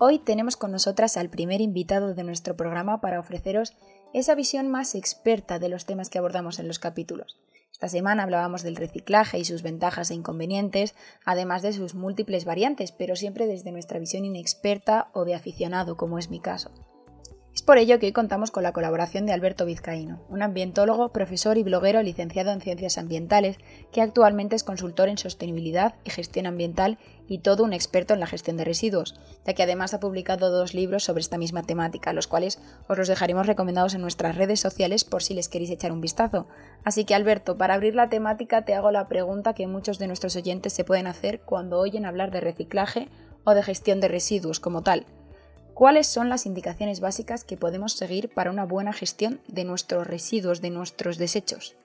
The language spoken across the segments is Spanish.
Hoy tenemos con nosotras al primer invitado de nuestro programa para ofreceros esa visión más experta de los temas que abordamos en los capítulos. Esta semana hablábamos del reciclaje y sus ventajas e inconvenientes, además de sus múltiples variantes, pero siempre desde nuestra visión inexperta o de aficionado, como es mi caso. Es por ello que hoy contamos con la colaboración de Alberto Vizcaíno, un ambientólogo, profesor y bloguero licenciado en Ciencias Ambientales, que actualmente es consultor en sostenibilidad y gestión ambiental y todo un experto en la gestión de residuos, ya que además ha publicado dos libros sobre esta misma temática, los cuales os los dejaremos recomendados en nuestras redes sociales por si les queréis echar un vistazo. Así que Alberto, para abrir la temática te hago la pregunta que muchos de nuestros oyentes se pueden hacer cuando oyen hablar de reciclaje o de gestión de residuos como tal. ¿Cuáles son las indicaciones básicas que podemos seguir para una buena gestión de nuestros residuos, de nuestros desechos?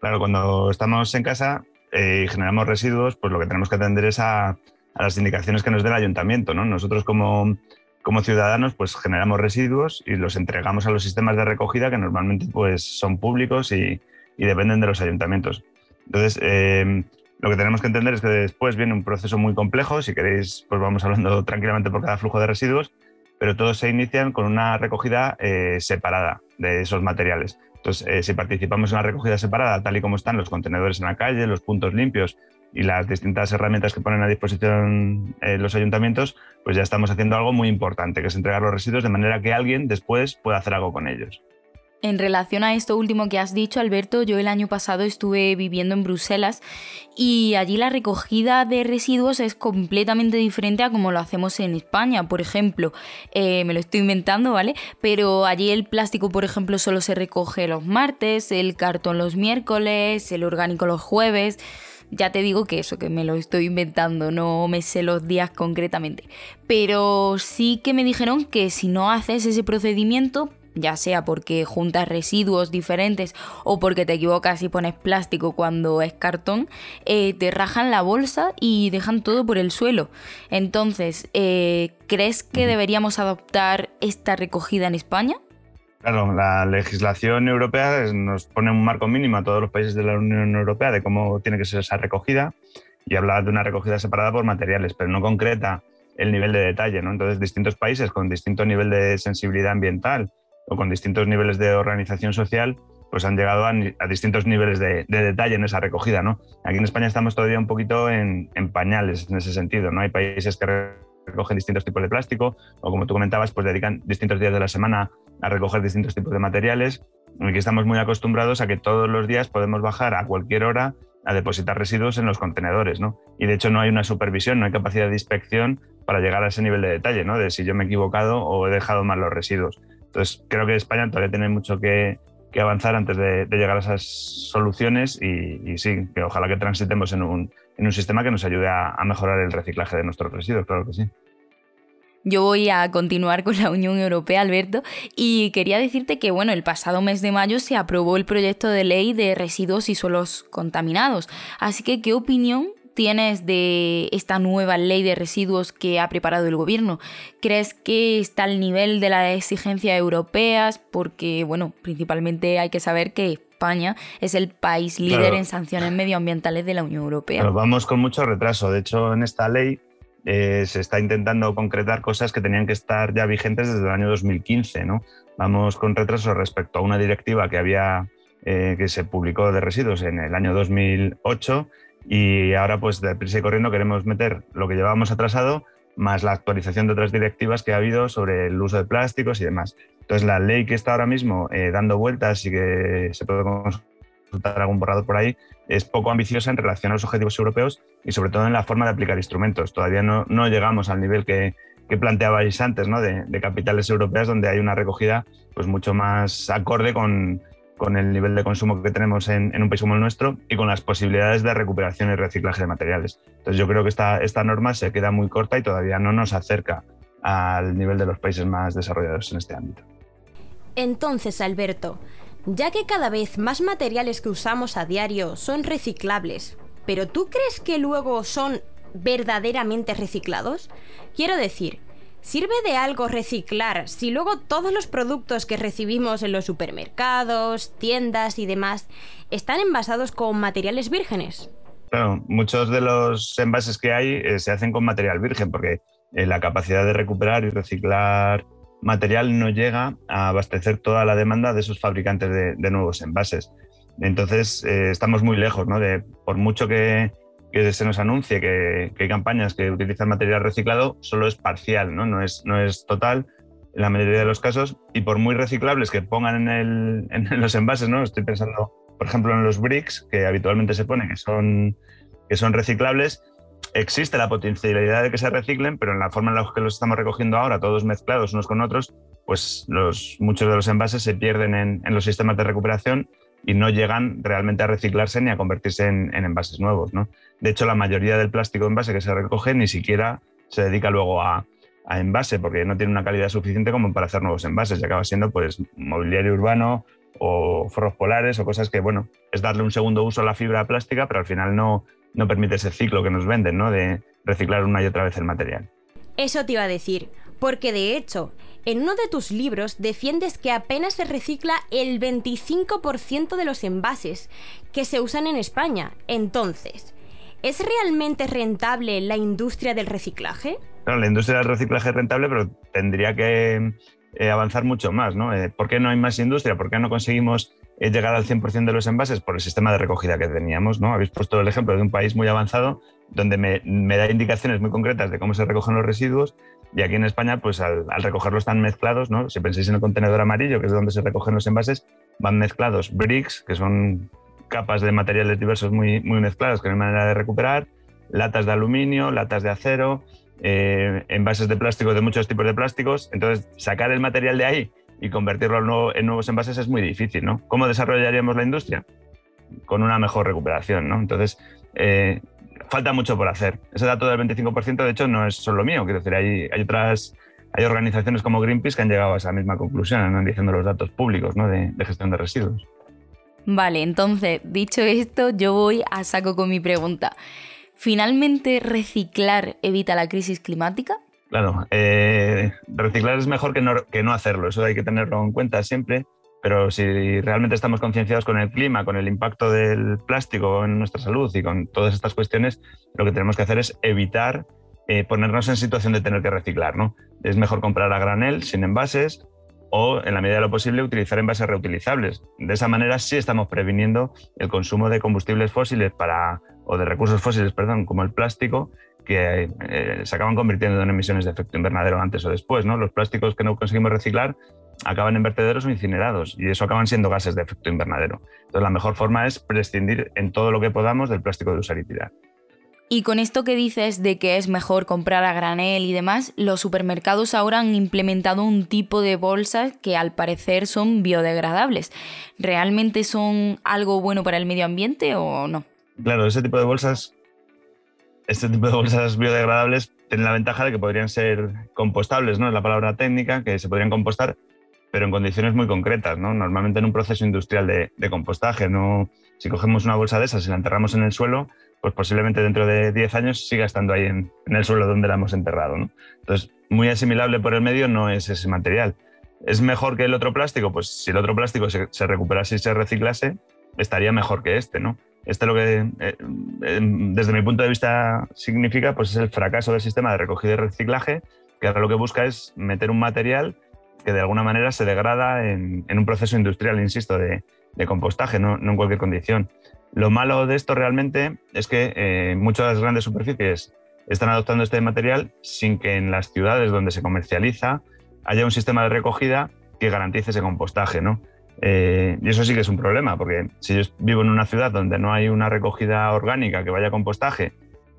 Claro, cuando estamos en casa eh, y generamos residuos, pues lo que tenemos que atender es a, las indicaciones que nos dé el ayuntamiento. ¿no? Nosotros como, como, ciudadanos pues generamos residuos y los entregamos a los sistemas de recogida que normalmente pues, son públicos y, dependen de los ayuntamientos. Entonces, eh, lo que tenemos que entender es que después viene un proceso muy complejo, si queréis, pues vamos hablando tranquilamente por cada flujo de residuos, pero todos se inician con una recogida eh, separada de esos materiales. Entonces, eh, si participamos en la recogida separada, tal y como están los contenedores en la calle, los puntos limpios y las distintas herramientas que ponen a disposición eh, los ayuntamientos, pues ya estamos haciendo algo muy importante, que es entregar los residuos de manera que alguien después pueda hacer algo con ellos. En relación a esto último que has dicho, Alberto, yo el año pasado estuve viviendo en Bruselas y allí la recogida de residuos es completamente diferente a como lo hacemos en España. Por ejemplo, eh, me lo estoy inventando, ¿vale? Pero allí el plástico, por ejemplo, solo se recoge los martes, el cartón los miércoles, el orgánico los jueves ya te digo que eso, que me lo estoy inventando, no me sé los días concretamente. Pero sí que me dijeron que si no haces ese procedimiento, ya sea porque juntas residuos diferentes o porque te equivocas y pones plástico cuando es cartón, eh, te rajan la bolsa y dejan todo por el suelo. Entonces, eh, ¿crees que deberíamos adoptar esta recogida en España? Claro, la legislación europea nos pone un marco mínimo a todos los países de la Unión Europea de cómo tiene que ser esa recogida y habla de una recogida separada por materiales, pero no concreta el nivel de detalle. ¿no? Entonces, distintos países con distinto nivel de sensibilidad ambiental o con distintos niveles de organización social, pues han llegado a, distintos niveles de, detalle en esa recogida. ¿no? Aquí en España estamos todavía un poquito en, pañales en ese sentido. ¿no? Hay países que recogen distintos tipos de plástico o, como tú comentabas, pues dedican distintos días de la semana a recoger distintos tipos de materiales. Aquí estamos muy acostumbrados a que todos los días podemos bajar a cualquier hora a depositar residuos en los contenedores, ¿no? Y de hecho no hay una supervisión, no hay capacidad de inspección para llegar a ese nivel de detalle, ¿no? De si yo me he equivocado o he dejado mal los residuos. Entonces, creo que España todavía tiene mucho que, avanzar antes de, llegar a esas soluciones y, sí, que ojalá que transitemos en un, sistema que nos ayude a, mejorar el reciclaje de nuestros residuos, claro que sí. Yo voy a continuar con la Unión Europea, Alberto, y quería decirte que, bueno, el pasado mes de mayo se aprobó el proyecto de ley de residuos y suelos contaminados. Así que, ¿qué opinión tienes de esta nueva ley de residuos que ha preparado el gobierno? ¿Crees que está al nivel de las exigencias europeas? Porque, bueno, principalmente hay que saber que España es el país líder en sanciones medioambientales de la Unión Europea. vamos con mucho retraso. De hecho, en esta ley eh, se está intentando concretar cosas que tenían que estar ya vigentes desde el año 2015. ¿no? Vamos con retraso respecto a una directiva que había eh, que se publicó de residuos en el año 2008 y ahora, pues, de prisa y corriendo queremos meter lo que llevábamos atrasado, más la actualización de otras directivas que ha habido sobre el uso de plásticos y demás. Entonces, la ley que está ahora mismo eh, dando vueltas y que se puede consultar algún borrador por ahí, es poco ambiciosa en relación a los objetivos europeos y sobre todo en la forma de aplicar instrumentos. Todavía no, no llegamos al nivel que, que planteabais antes, ¿no? de, de, capitales europeas, donde hay una recogida pues, mucho más acorde con, con el nivel de consumo que tenemos en, un país como el nuestro y con las posibilidades de recuperación y reciclaje de materiales. Entonces yo creo que esta, esta norma se queda muy corta y todavía no nos acerca al nivel de los países más desarrollados en este ámbito. Entonces, Alberto, ya que cada vez más materiales que usamos a diario son reciclables, ¿pero tú crees que luego son verdaderamente reciclados? Quiero decir, ¿Sirve de algo reciclar si luego todos los productos que recibimos en los supermercados, tiendas y demás están envasados con materiales vírgenes? Claro, muchos de los envases que hay eh, se hacen con material virgen porque eh, la capacidad de recuperar y reciclar material no llega a abastecer toda la demanda de esos fabricantes de, nuevos envases. Entonces, eh, estamos muy lejos, ¿no? De, por mucho que, que se nos anuncie que, hay campañas que utilizan material reciclado, solo es parcial, ¿no? No, es, no es total en la mayoría de los casos. Y por muy reciclables que pongan en, en los envases, ¿no? Estoy pensando, por ejemplo, en los bricks, que habitualmente se pone que son, que son reciclables, existe la potencialidad de que se reciclen, pero en la forma en la que los estamos recogiendo ahora, todos mezclados unos con otros, pues los, muchos de los envases se pierden en, en los sistemas de recuperación y no llegan realmente a reciclarse ni a convertirse en, envases nuevos. ¿no? De hecho, la mayoría del plástico envase que se recoge ni siquiera se dedica luego a, envase porque no tiene una calidad suficiente como para hacer nuevos envases y acaba siendo pues mobiliario urbano o forros polares o cosas que, bueno, es darle un segundo uso a la fibra plástica, pero al final no, no permite ese ciclo que nos venden, ¿no? De reciclar una y otra vez el material. Eso te iba a decir, porque de hecho, en uno de tus libros defiendes que apenas se recicla el 25% de los envases que se usan en España. Entonces, ¿es realmente rentable la industria del reciclaje? La industria del reciclaje es rentable, pero tendría que eh, avanzar mucho más, ¿no? Eh, ¿Por qué no hay más industria? ¿Por qué no conseguimos eh, llegar al 100% de los envases? Por el sistema de recogida que teníamos, ¿no? Habéis puesto el ejemplo de un país muy avanzado donde me da indicaciones muy concretas de cómo se recogen los residuos y aquí en España, pues al, recogerlos están mezclados, ¿no? Si pensáis en el contenedor amarillo, que es donde se recogen los envases, van mezclados bricks, que son capas de materiales diversos muy, muy mezclados, que no hay manera de recuperar, latas de aluminio, latas de acero, eh, envases de plástico de muchos tipos de plásticos. Entonces, sacar el material de ahí y convertirlo en nuevos envases es muy difícil, ¿no? ¿Cómo desarrollaríamos la industria? Con una mejor recuperación, ¿no? Entonces, eh, falta mucho por hacer. Ese dato del 25%, de hecho, no es solo mío. Quiero decir, hay, hay otras hay organizaciones como Greenpeace que han llegado a esa misma conclusión, analizando los datos públicos ¿no? de, de, gestión de residuos. Vale, entonces, dicho esto, yo voy a saco con mi pregunta. ¿Finalmente reciclar evita la crisis climática? Claro, eh, reciclar es mejor que no, que no hacerlo, eso hay que tenerlo en cuenta siempre pero si realmente estamos concienciados con el clima, con el impacto del plástico en nuestra salud y con todas estas cuestiones, lo que tenemos que hacer es evitar eh, ponernos en situación de tener que reciclar. ¿no? Es mejor comprar a granel, sin envases, o en la medida de lo posible utilizar envases reutilizables. De esa manera sí estamos previniendo el consumo de combustibles fósiles para, o de recursos fósiles, perdón, como el plástico, que eh, se acaban convirtiendo en emisiones de efecto invernadero antes o después. ¿no? Los plásticos que no conseguimos reciclar acaban en vertederos o incinerados y eso acaban siendo gases de efecto invernadero. Entonces la mejor forma es prescindir en todo lo que podamos del plástico de usar y tirar. Y con esto que dices de que es mejor comprar a granel y demás, los supermercados ahora han implementado un tipo de bolsas que al parecer son biodegradables. ¿Realmente son algo bueno para el medio ambiente o no? Claro, ese tipo de bolsas, este tipo de bolsas biodegradables tienen la ventaja de que podrían ser compostables, ¿no? Es la palabra técnica, que se podrían compostar pero en condiciones muy concretas, ¿no? Normalmente en un proceso industrial de, compostaje, ¿no? Si cogemos una bolsa de esas y la enterramos en el suelo, pues posiblemente dentro de 10 años siga estando ahí en, el suelo donde la hemos enterrado, ¿no? Entonces, muy asimilable por el medio no es ese material. ¿Es mejor que el otro plástico? Pues si el otro plástico se, recuperase y se reciclase, estaría mejor que este, ¿no? Este lo que, eh, desde mi punto de vista, significa pues es el fracaso del sistema de recogida y reciclaje, que ahora lo que busca es meter un material que de alguna manera se degrada en, un proceso industrial, insisto, de, compostaje, no, en cualquier condición. Lo malo de esto realmente es que eh, muchas grandes superficies están adoptando este material sin que en las ciudades donde se comercializa haya un sistema de recogida que garantice ese compostaje. ¿no? Eh, y eso sí que es un problema, porque si yo vivo en una ciudad donde no hay una recogida orgánica que vaya a compostaje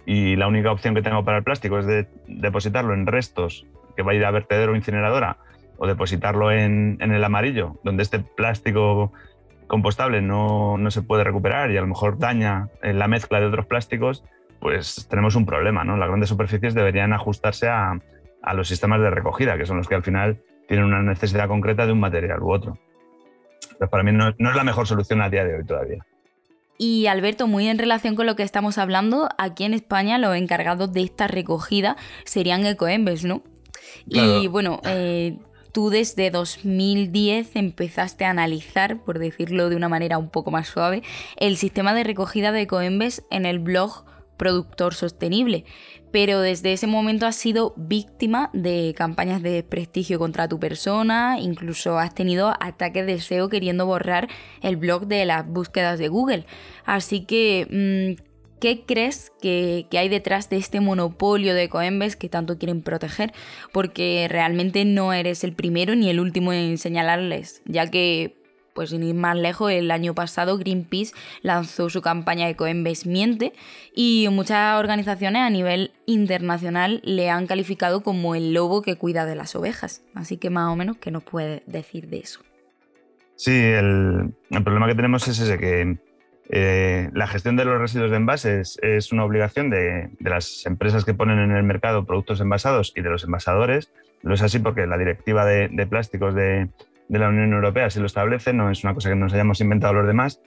y la única opción que tengo para el plástico es de depositarlo en restos que va a ir a vertedero o incineradora o depositarlo en, el amarillo, donde este plástico compostable no, se puede recuperar y a lo mejor daña en la mezcla de otros plásticos, pues tenemos un problema. ¿no? Las grandes superficies deberían ajustarse a, los sistemas de recogida, que son los que al final tienen una necesidad concreta de un material u otro. Pero para mí no, es la mejor solución a día de hoy todavía. Y Alberto, muy en relación con lo que estamos hablando, aquí en España los encargados de esta recogida serían Ecoembes, ¿no? Y bueno, eh, tú desde 2010 empezaste a analizar, por decirlo de una manera un poco más suave, el sistema de recogida de Ecoembes en el blog Productor Sostenible pero desde ese momento has sido víctima de campañas de desprestigio contra tu persona, incluso has tenido ataques de SEO queriendo borrar el blog de las búsquedas de Google. Así que, mm, ¿qué crees que, hay detrás de este monopolio de Coembes que tanto quieren proteger? Porque realmente no eres el primero ni el último en señalarles, ya que pues sin ir más lejos, el año pasado Greenpeace lanzó su campaña Ecoembes Miente y muchas organizaciones a nivel internacional le han calificado como el lobo que cuida de las ovejas. Así que más o menos, ¿qué nos puede decir de eso? Sí, el, problema que tenemos es ese, que eh, la gestión de los residuos de envases es una obligación de, las empresas que ponen en el mercado productos envasados y de los envasadores. Lo es así porque la directiva de plásticos de, la Unión Europea si lo establece, no es una cosa que nos hayamos inventado los demás.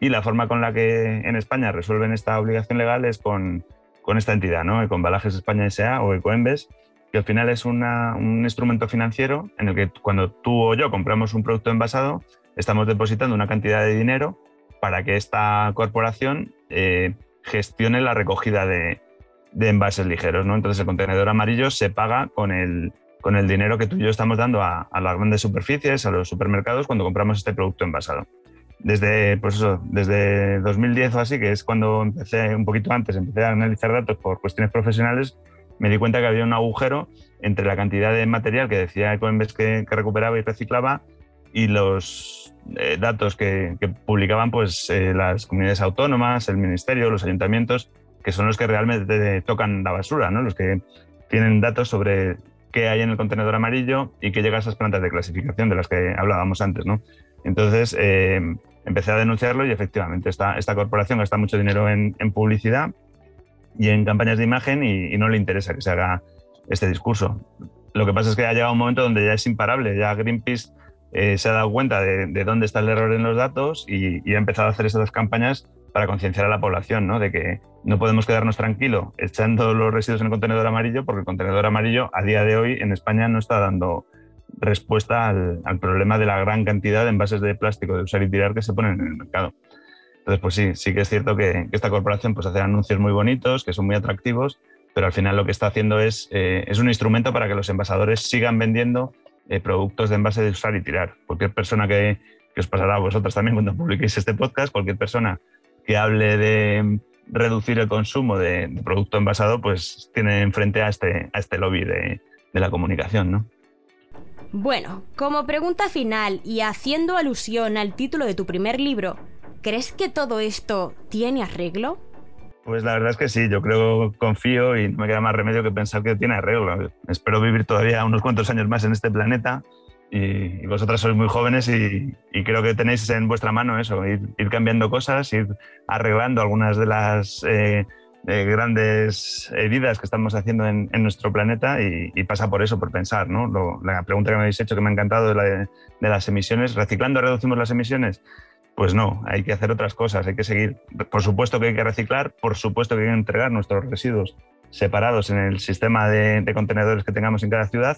Y la forma con la que en España resuelven esta obligación legal es con, con esta entidad, ¿no? con Balajes España S.A. o Ecoembes, que al final es un instrumento financiero en el que cuando tú o yo compramos un producto envasado, estamos depositando una cantidad de dinero para que esta corporación eh, gestione la recogida de, envases ligeros. ¿no? Entonces el contenedor amarillo se paga con el, con el dinero que tú y yo estamos dando a, las grandes superficies, a los supermercados, cuando compramos este producto envasado. Desde, pues eso, desde 2010 o así, que es cuando empecé, un poquito antes, empecé a analizar datos por cuestiones profesionales, me di cuenta que había un agujero entre la cantidad de material que decía Ecoembes que, que recuperaba y reciclaba y los eh, datos que, publicaban pues, eh, las comunidades autónomas, el ministerio, los ayuntamientos, que son los que realmente tocan la basura, ¿no? los que tienen datos sobre qué hay en el contenedor amarillo y que llega a esas plantas de clasificación de las que hablábamos antes. ¿no? Entonces eh, empecé a denunciarlo y efectivamente esta, esta corporación gasta mucho dinero en, publicidad y en campañas de imagen y, no le interesa que se haga este discurso. Lo que pasa es que ha llegado un momento donde ya es imparable, ya Greenpeace eh, se ha dado cuenta de, dónde está el error en los datos y, ha empezado a hacer estas campañas para concienciar a la población, ¿no? De que no podemos quedarnos tranquilos echando los residuos en el contenedor amarillo, porque el contenedor amarillo a día de hoy en España no está dando respuesta al, problema de la gran cantidad de envases de plástico de usar y tirar que se ponen en el mercado. Entonces, pues sí, sí que es cierto que, esta corporación pues, hace anuncios muy bonitos, que son muy atractivos, pero al final lo que está haciendo es, eh, es un instrumento para que los envasadores sigan vendiendo eh, productos de envase de usar y tirar. Cualquier persona que, os pasará a vosotros también cuando publiquéis este podcast, cualquier persona que hable de reducir el consumo de, producto envasado, pues tiene enfrente a este, a este lobby de, de la comunicación, ¿no? Bueno, como pregunta final y haciendo alusión al título de tu primer libro, ¿crees que todo esto tiene arreglo? Pues la verdad es que sí, yo creo, confío y no me queda más remedio que pensar que tiene arreglo. Espero vivir todavía unos cuantos años más en este planeta y, vosotras sois muy jóvenes y, creo que tenéis en vuestra mano eso, ir, cambiando cosas, ir arreglando algunas de las eh, grandes heridas que estamos haciendo en, nuestro planeta y, pasa por eso, por pensar. ¿no? la pregunta que me habéis hecho que me ha encantado de, la de, las emisiones, ¿reciclando reducimos las emisiones? Pues no, hay que hacer otras cosas, hay que seguir. Por supuesto que hay que reciclar, por supuesto que hay que entregar nuestros residuos separados en el sistema de contenedores que tengamos en cada ciudad,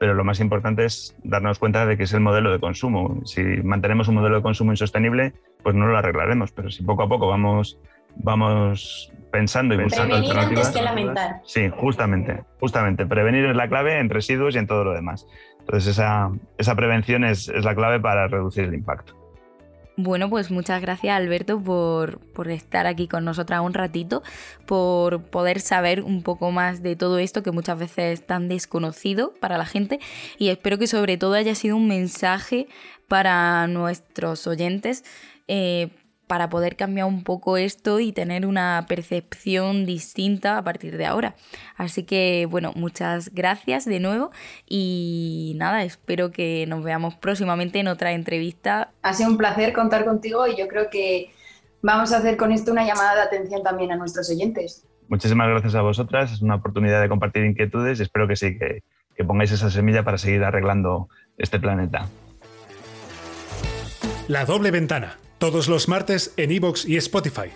pero lo más importante es darnos cuenta de que es el modelo de consumo. Si mantenemos un modelo de consumo insostenible, pues no lo arreglaremos, pero si poco a poco vamos, vamos pensando y buscando Prevenir antes que lamentar. Sí, justamente, justamente. Prevenir es la clave en residuos y en todo lo demás. Entonces esa, esa prevención es, es la clave para reducir el impacto. Bueno, pues muchas gracias Alberto por, estar aquí con nosotras un ratito, por poder saber un poco más de todo esto que muchas veces es tan desconocido para la gente. Y espero que sobre todo haya sido un mensaje para nuestros oyentes eh, para poder cambiar un poco esto y tener una percepción distinta a partir de ahora. Así que bueno, muchas gracias de nuevo y nada, espero que nos veamos próximamente en otra entrevista. Ha sido un placer contar contigo y yo creo que vamos a hacer con esto una llamada de atención también a nuestros oyentes. Muchísimas gracias a vosotras, es una oportunidad de compartir inquietudes y espero que sí, que, que pongáis esa semilla para seguir arreglando este planeta. La doble ventana, todos los martes en iVoox y Spotify.